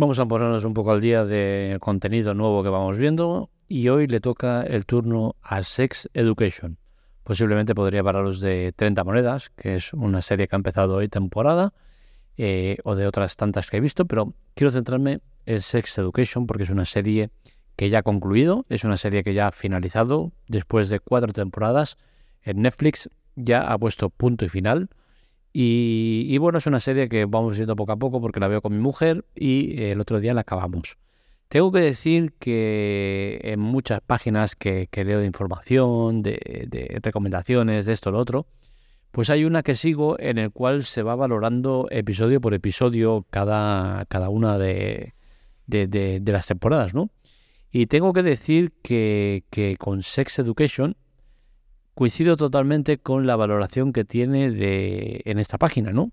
Vamos a ponernos un poco al día del contenido nuevo que vamos viendo y hoy le toca el turno a Sex Education. Posiblemente podría pararos de 30 monedas, que es una serie que ha empezado hoy temporada, eh, o de otras tantas que he visto, pero quiero centrarme en Sex Education porque es una serie que ya ha concluido, es una serie que ya ha finalizado después de cuatro temporadas en Netflix, ya ha puesto punto y final y, bueno, es una serie que vamos viendo poco a poco porque la veo con mi mujer y el otro día la acabamos. Tengo que decir que en muchas páginas que, leo de información, de, recomendaciones, de esto lo otro, pues hay una que sigo en el cual se va valorando episodio por episodio cada, cada una de, de, las temporadas, ¿no? Y tengo que decir que, que con Sex Education coincido totalmente con la valoración que tiene de, en esta página, ¿no?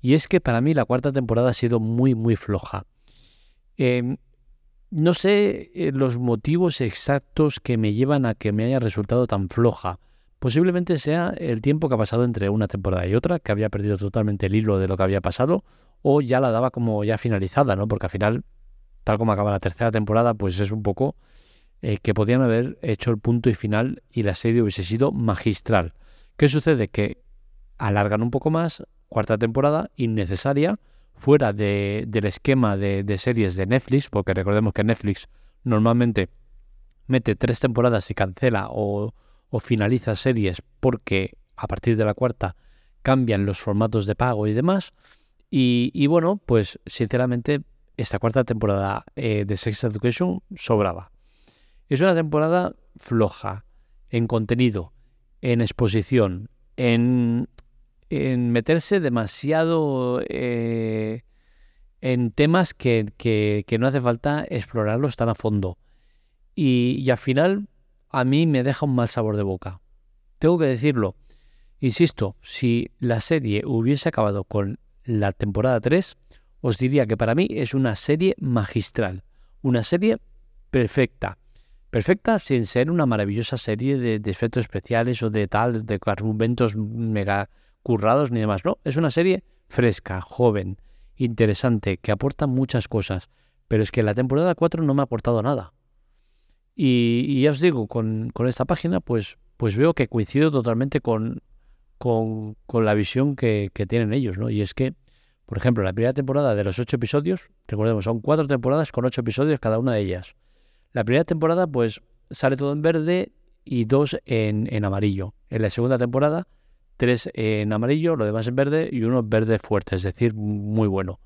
Y es que para mí la cuarta temporada ha sido muy, muy floja. Em, no sé eh, los motivos exactos que me llevan a que me haya resultado tan floja. Posiblemente sea el tiempo que ha pasado entre una temporada y otra, que había perdido totalmente el hilo de lo que había pasado, o ya la daba como ya finalizada, ¿no? Porque al final, tal como acaba la tercera temporada, pues es un poco eh, que podían haber hecho el punto y final y la serie hubiese sido magistral. ¿Qué sucede? Que alargan un poco más, cuarta temporada, innecesaria, fuera de, del esquema de, series de Netflix, porque recordemos que Netflix normalmente mete tres temporadas y cancela o, finaliza series porque a partir de la cuarta cambian los formatos de pago y demás. Y, bueno, pues sinceramente esta cuarta temporada eh, de Sex Education sobraba. Es una temporada floja en contenido, en exposición, en, meterse demasiado eh, en temas que, no hace falta explorarlos tan a fondo. Y, y al final a mí me deja un mal sabor de boca. Tengo que decirlo. Insisto, si la serie hubiese acabado con la temporada 3, os diría que para mí es una serie magistral, una serie perfecta, perfecta sin ser una maravillosa serie de, efectos especiales o de tal, de argumentos mega currados ni demás. No, es una serie fresca, joven, interesante, que aporta muchas cosas. Pero es que la temporada 4 no me ha aportado nada. Y, ya os digo, con, esta página, pues, pues veo que coincido totalmente con, con, la visión que, que, tienen ellos, ¿no? Y es que, por ejemplo, la primera temporada de los ocho episodios, recordemos, son cuatro temporadas con ocho episodios cada una de ellas. La primera temporada, pues, sale todo en verde y dos en, amarillo. En la segunda temporada, tres en amarillo, lo demás en verde y uno verde fuerte, es decir, muy bueno.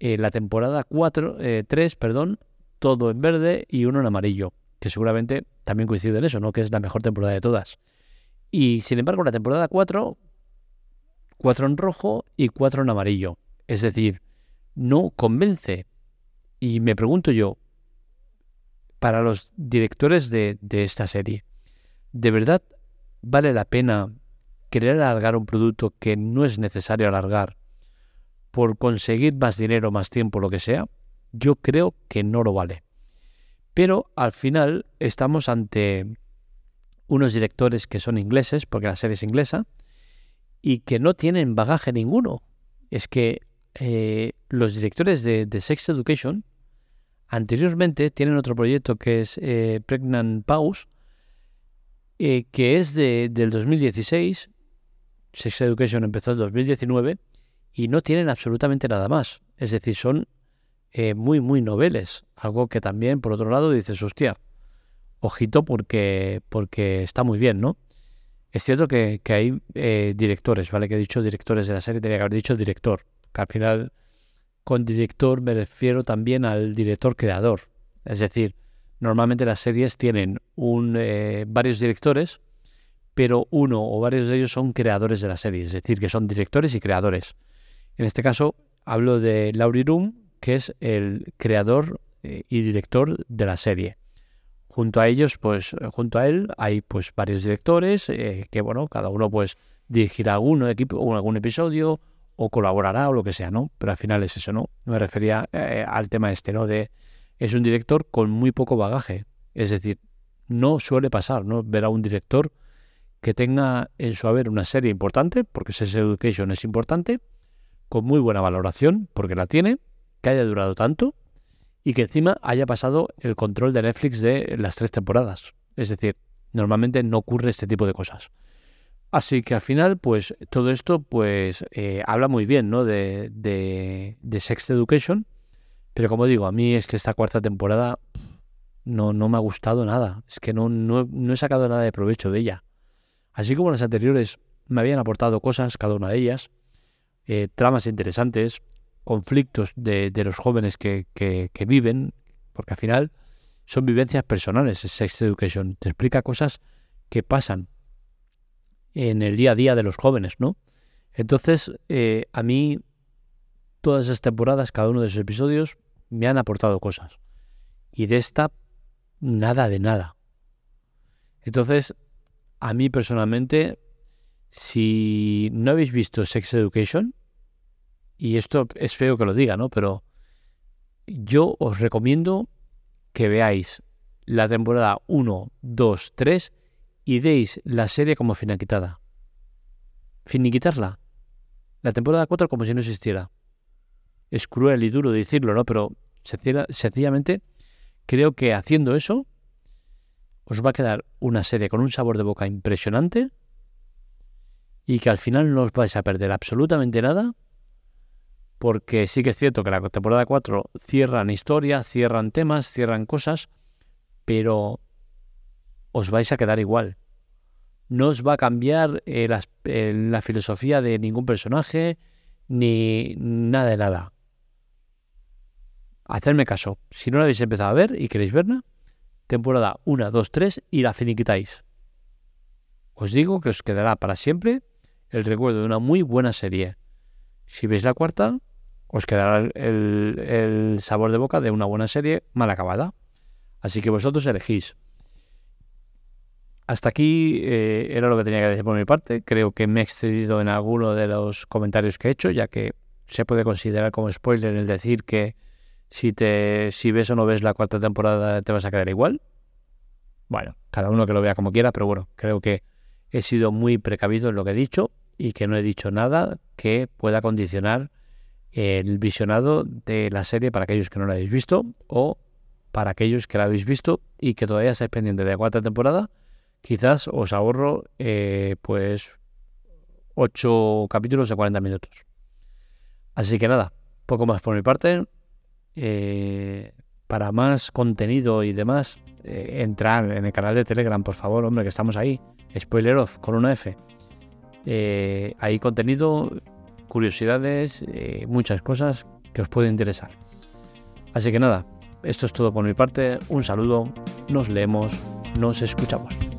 En la temporada 4, eh, 3, perdón, todo en verde y uno en amarillo, que seguramente también coincide en eso, ¿no? Que es la mejor temporada de todas. Y sin embargo, la temporada 4, cuatro en rojo y cuatro en amarillo. Es decir, no convence. Y me pregunto yo, para los directores de, esta serie. ¿De verdad vale la pena querer alargar un producto que no es necesario alargar por conseguir más dinero, más tiempo, lo que sea? Yo creo que no lo vale. Pero al final estamos ante unos directores que son ingleses, porque la serie es inglesa, y que no tienen bagaje ninguno. Es que eh, los directores de, de Sex Education Anteriormente tienen otro proyecto que es eh, Pregnant Pause, eh, que es de, del 2016. Sex Education empezó en 2019 y no tienen absolutamente nada más. Es decir, son eh, muy, muy noveles. Algo que también, por otro lado, dices, hostia, ojito porque, porque está muy bien, ¿no? Es cierto que, que hay directores, ¿vale? Que he dicho directores de la serie, tenía que haber dicho director, que al final con director me refiero también al director creador. Es decir, normalmente las series tienen un, eh, varios directores, pero uno o varios de ellos son creadores de la serie, es decir, que son directores y creadores. En este caso, hablo de Laurie Room, que es el creador eh, y director de la serie. Junto a ellos, pues, junto a él hay pues varios directores eh, que, bueno, cada uno pues dirigirá algún equipo, algún episodio o colaborará o lo que sea, ¿no? Pero al final es eso, ¿no? Me refería eh, al tema este, ¿no? De es un director con muy poco bagaje. Es decir, no suele pasar, ¿no? Ver a un director que tenga en su haber una serie importante, porque Sex Education es importante, con muy buena valoración, porque la tiene, que haya durado tanto, y que encima haya pasado el control de Netflix de las tres temporadas. Es decir, normalmente no ocurre este tipo de cosas. Así que al final, pues todo esto pues eh, habla muy bien ¿no? de, de, Sex Education. Pero como digo, a mí es que esta cuarta temporada no, no me ha gustado nada. Es que no, no, he sacado nada de provecho de ella. Así como las anteriores me habían aportado cosas, cada una de ellas, eh, tramas interesantes, conflictos de, de los jóvenes que, que, que, viven, porque al final son vivencias personales, Sex Education. Te explica cosas que pasan en el día a día de los jóvenes, ¿no? Entonces, eh, a mí, todas esas temporadas, cada uno de esos episodios, me han aportado cosas. Y de esta, nada de nada. Entonces, a mí personalmente, si no habéis visto Sex Education, y esto es feo que lo diga, ¿no? Pero yo os recomiendo que veáis la temporada 1, 2, 3 y deis la serie como finiquitada. Finiquitarla. La temporada 4 como si no existiera. Es cruel y duro decirlo, ¿no? Pero sencillamente creo que haciendo eso os va a quedar una serie con un sabor de boca impresionante y que al final no os vais a perder absolutamente nada porque sí que es cierto que la temporada 4 cierran historias, cierran temas, cierran cosas, pero os vais a quedar igual. No os va a cambiar eh, la, filosofía de ningún personaje ni nada de nada. Hacedme caso. Si no la habéis empezado a ver y queréis verla, temporada 1, 2, 3 y la finiquitáis. Os digo que os quedará para siempre el recuerdo de una muy buena serie. Si veis la cuarta, os quedará el, el sabor de boca de una buena serie mal acabada. Así que vosotros elegís. Hasta aquí eh, era lo que tenía que decir por mi parte. Creo que me he excedido en alguno de los comentarios que he hecho, ya que se puede considerar como spoiler el decir que si, te, si ves o no ves la cuarta temporada te vas a quedar igual. Bueno, cada uno que lo vea como quiera, pero bueno, creo que he sido muy precavido en lo que he dicho y que no he dicho nada que pueda condicionar el visionado de la serie para aquellos que no la habéis visto o para aquellos que la habéis visto y que todavía estáis pendientes de la cuarta temporada quizás os ahorro eh, pues 8 capítulos de 40 minutos. Así que nada, poco más por mi parte. Eh, para más contenido y demás, eh, entrar en el canal de Telegram, por favor, hombre, que estamos ahí. Spoiler off con una F. hay contenido, curiosidades, muchas cosas que os pueden interesar. Así que nada, esto es todo por mi parte. Un saludo, nos leemos, nos escuchamos.